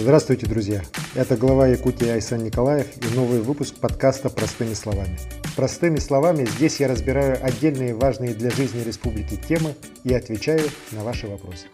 Здравствуйте, друзья! Это глава Якутии Айсан Николаев и новый выпуск подкаста «Простыми словами». Простыми словами здесь я разбираю отдельные важные для жизни республики темы и отвечаю на ваши вопросы.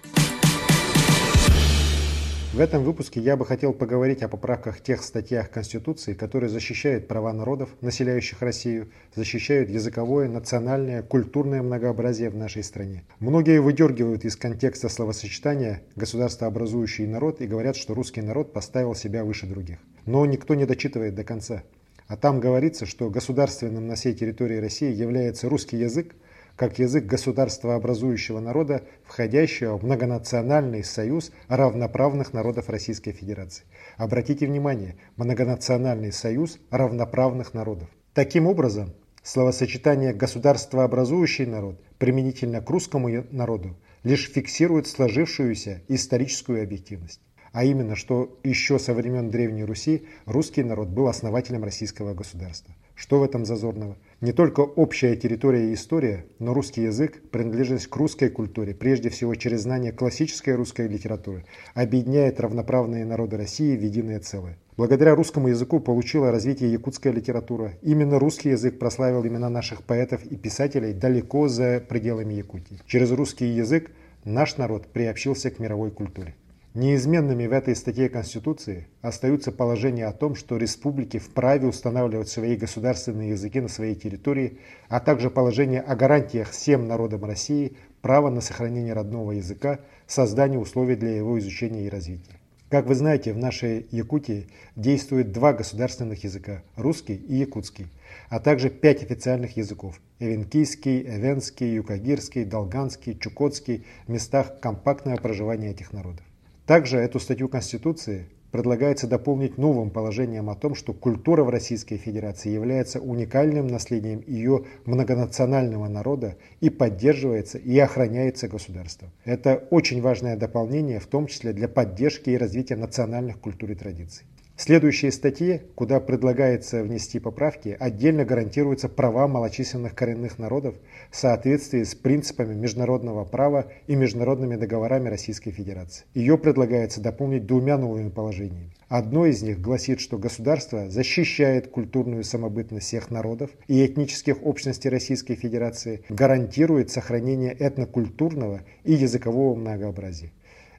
В этом выпуске я бы хотел поговорить о поправках тех статьях Конституции, которые защищают права народов, населяющих Россию, защищают языковое, национальное, культурное многообразие в нашей стране. Многие выдергивают из контекста словосочетания «государствообразующий народ» и говорят, что русский народ поставил себя выше других. Но никто не дочитывает до конца. А там говорится, что государственным на всей территории России является русский язык, как язык государства образующего народа, входящего в многонациональный союз равноправных народов Российской Федерации. Обратите внимание, многонациональный союз равноправных народов. Таким образом, словосочетание «государствообразующий народ» применительно к русскому народу лишь фиксирует сложившуюся историческую объективность. А именно, что еще со времен Древней Руси русский народ был основателем российского государства. Что в этом зазорного? Не только общая территория и история, но русский язык, принадлежность к русской культуре, прежде всего через знание классической русской литературы, объединяет равноправные народы России в единое целое. Благодаря русскому языку получила развитие якутская литература. Именно русский язык прославил имена наших поэтов и писателей далеко за пределами Якутии. Через русский язык наш народ приобщился к мировой культуре. Неизменными в этой статье Конституции остаются положения о том, что республики вправе устанавливать свои государственные языки на своей территории, а также положение о гарантиях всем народам России права на сохранение родного языка, создание условий для его изучения и развития. Как вы знаете, в нашей Якутии действует два государственных языка – русский и якутский, а также пять официальных языков – эвенкийский, эвенский, юкагирский, долганский, чукотский – в местах компактного проживания этих народов. Также эту статью Конституции предлагается дополнить новым положением о том, что культура в Российской Федерации является уникальным наследием ее многонационального народа и поддерживается и охраняется государством. Это очень важное дополнение, в том числе для поддержки и развития национальных культур и традиций. В следующей статье, куда предлагается внести поправки, отдельно гарантируются права малочисленных коренных народов в соответствии с принципами международного права и международными договорами Российской Федерации. Ее предлагается дополнить двумя новыми положениями. Одно из них гласит, что государство защищает культурную самобытность всех народов и этнических общностей Российской Федерации, гарантирует сохранение этнокультурного и языкового многообразия.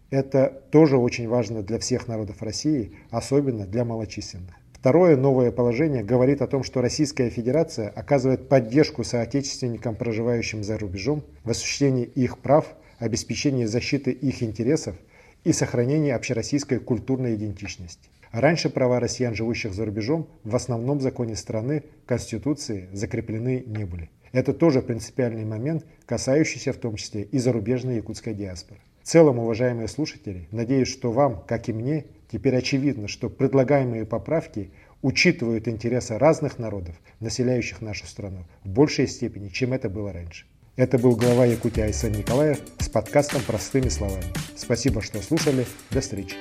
Это тоже очень важно для всех народов России, особенно для малочисленных. Второе новое положение говорит о том, что Российская Федерация оказывает поддержку соотечественникам, проживающим за рубежом, в осуществлении их прав, обеспечении защиты их интересов и сохранении общероссийской культурной идентичности. Раньше права россиян, живущих за рубежом, в основном законе страны, Конституции, закреплены не были. Это тоже принципиальный момент, касающийся в том числе и зарубежной якутской диаспоры. В целом, уважаемые слушатели, надеюсь, что вам, как и мне, теперь очевидно, что предлагаемые поправки учитывают интересы разных народов, населяющих нашу страну, в большей степени, чем это было раньше. Это был глава Якутии Айсан Николаев с подкастом «Простыми словами». Спасибо, что слушали. До встречи.